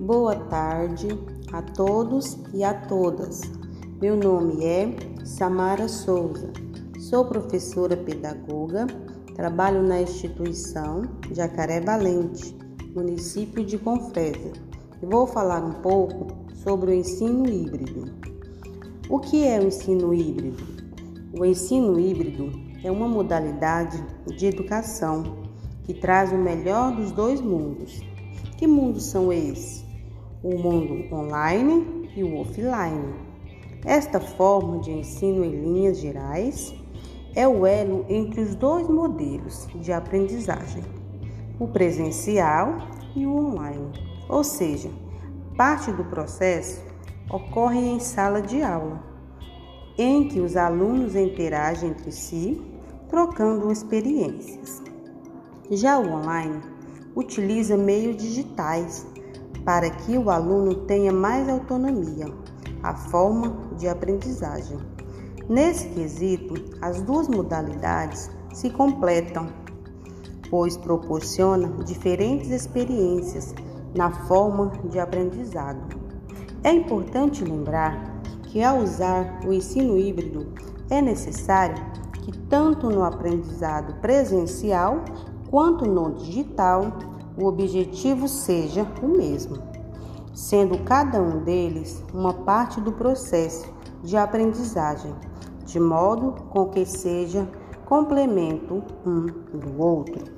Boa tarde a todos e a todas. Meu nome é Samara Souza. Sou professora pedagoga, trabalho na instituição Jacaré Valente, município de Confresa. E vou falar um pouco sobre o ensino híbrido. O que é o ensino híbrido? O ensino híbrido é uma modalidade de educação que traz o melhor dos dois mundos. Que mundos são esses? O mundo online e o offline. Esta forma de ensino em linhas gerais é o elo entre os dois modelos de aprendizagem, o presencial e o online, ou seja, parte do processo ocorre em sala de aula, em que os alunos interagem entre si, trocando experiências. Já o online utiliza meios digitais para que o aluno tenha mais autonomia, a forma de aprendizagem. Nesse quesito, as duas modalidades se completam, pois proporcionam diferentes experiências na forma de aprendizado. É importante lembrar que ao usar o ensino híbrido é necessário que tanto no aprendizado presencial quanto no digital o objetivo seja o mesmo, sendo cada um deles uma parte do processo de aprendizagem, de modo com que seja complemento um do outro.